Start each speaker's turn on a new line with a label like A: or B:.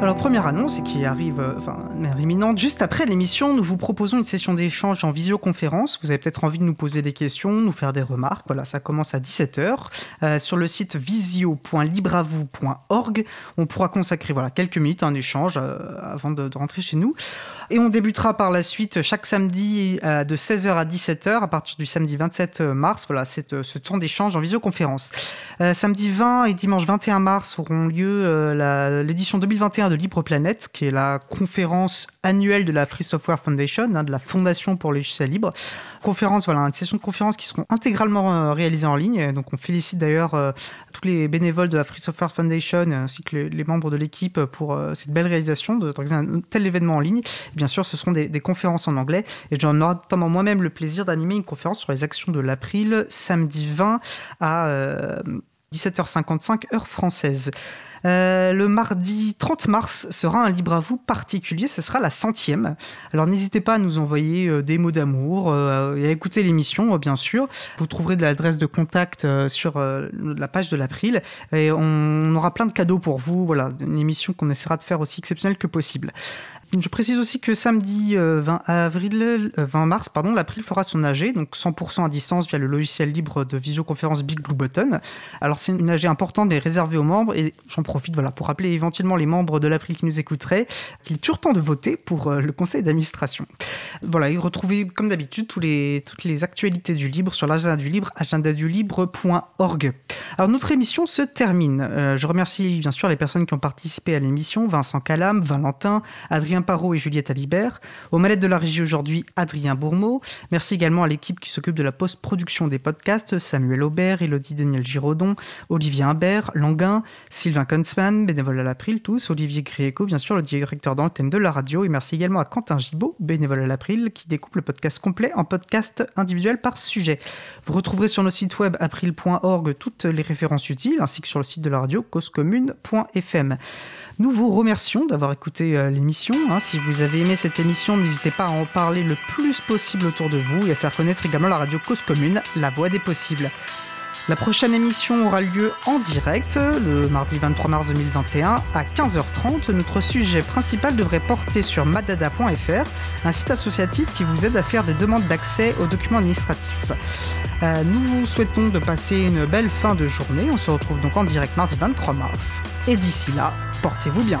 A: Alors première annonce qui arrive, euh, enfin, imminente, juste après l'émission, nous vous proposons une session d'échange en visioconférence. Vous avez peut-être envie de nous poser des questions, nous faire des remarques. Voilà, ça commence à 17h euh, sur le site visio.libravou.org. On pourra consacrer voilà quelques minutes à un échange euh, avant de, de, rentrer chez nous. Et on débutera par la suite chaque samedi de 16h à 17h à partir du samedi 27 mars. Voilà, c'est ce temps d'échange en visioconférence. Samedi 20 et dimanche 21 mars auront lieu l'édition 2021 de de Libre Planète, qui est la conférence annuelle de la Free Software Foundation, hein, de la Fondation pour les logiciels libres. Conférence, voilà, une session de conférences qui seront intégralement euh, réalisées en ligne. Donc, on félicite d'ailleurs euh, tous les bénévoles de la Free Software Foundation ainsi que les, membres de l'équipe pour euh, cette belle réalisation d'organiser un tel événement en ligne. bien sûr, ce seront des, conférences en anglais et j'en aurai notamment moi-même le plaisir d'animer une conférence sur les actions de l'April samedi 20 à 17h55 heure française. Euh, le mardi 30 mars sera un libre à vous particulier, ce sera la centième. Alors n'hésitez pas à nous envoyer euh, des mots d'amour euh, et à écouter l'émission, bien sûr. Vous trouverez de l'adresse de contact sur la page de l'April et on aura plein de cadeaux pour vous. Voilà, une émission qu'on essaiera de faire aussi exceptionnelle que possible. Je précise aussi que samedi 20 euh, avril, 20 euh, mars, pardon, l'April fera son AG, donc 100% à distance via le logiciel libre de visioconférence Big Blue Button. Alors c'est une AG importante mais réservée aux membres et j'en profite voilà pour rappeler éventuellement les membres de l'April qui nous écouteraient qu'il est toujours temps de voter pour euh, le conseil d'administration. Voilà, et retrouvez comme d'habitude tous les, toutes les actualités du libre sur l'agenda du libre, agendadulibre.org. Alors notre émission se termine. je remercie bien sûr les personnes qui ont participé à l'émission, Vincent Calam, Valentin, Adrien Parot et Juliette Alibert. Aux manettes de la régie aujourd'hui, Adrien Bourmeau. Merci également à l'équipe qui s'occupe de la post-production des podcasts, Samuel Aubert, Elodie Daniel Giraudon, Olivier Imbert, Languin, Sylvain Kunzmann, bénévole à l'April, tous, Olivier Grieco, bien sûr, le directeur d'antenne de la radio. Et merci également à Quentin Gibaud, bénévole à l'April, qui découpe le podcast complet en podcast individuel par sujet. Vous retrouverez sur nos sites web april.org toutes les références utiles, ainsi que sur le site de la radio causecommune.fm. Nous vous remercions d'avoir écouté euh, l'émission. Hein. Si vous avez aimé cette émission, n'hésitez pas à en parler le plus possible autour de vous et à faire connaître également la radio Cause Commune, la voix des possibles. La prochaine émission aura lieu en direct le mardi 23 mars 2021 à 15h30. Notre sujet principal devrait porter sur madada.fr, un site associatif qui vous aide à faire des demandes d'accès aux documents administratifs. Euh, nous vous souhaitons de passer une belle fin de journée. On se retrouve donc en direct mardi 23 mars. Et d'ici là, portez-vous bien.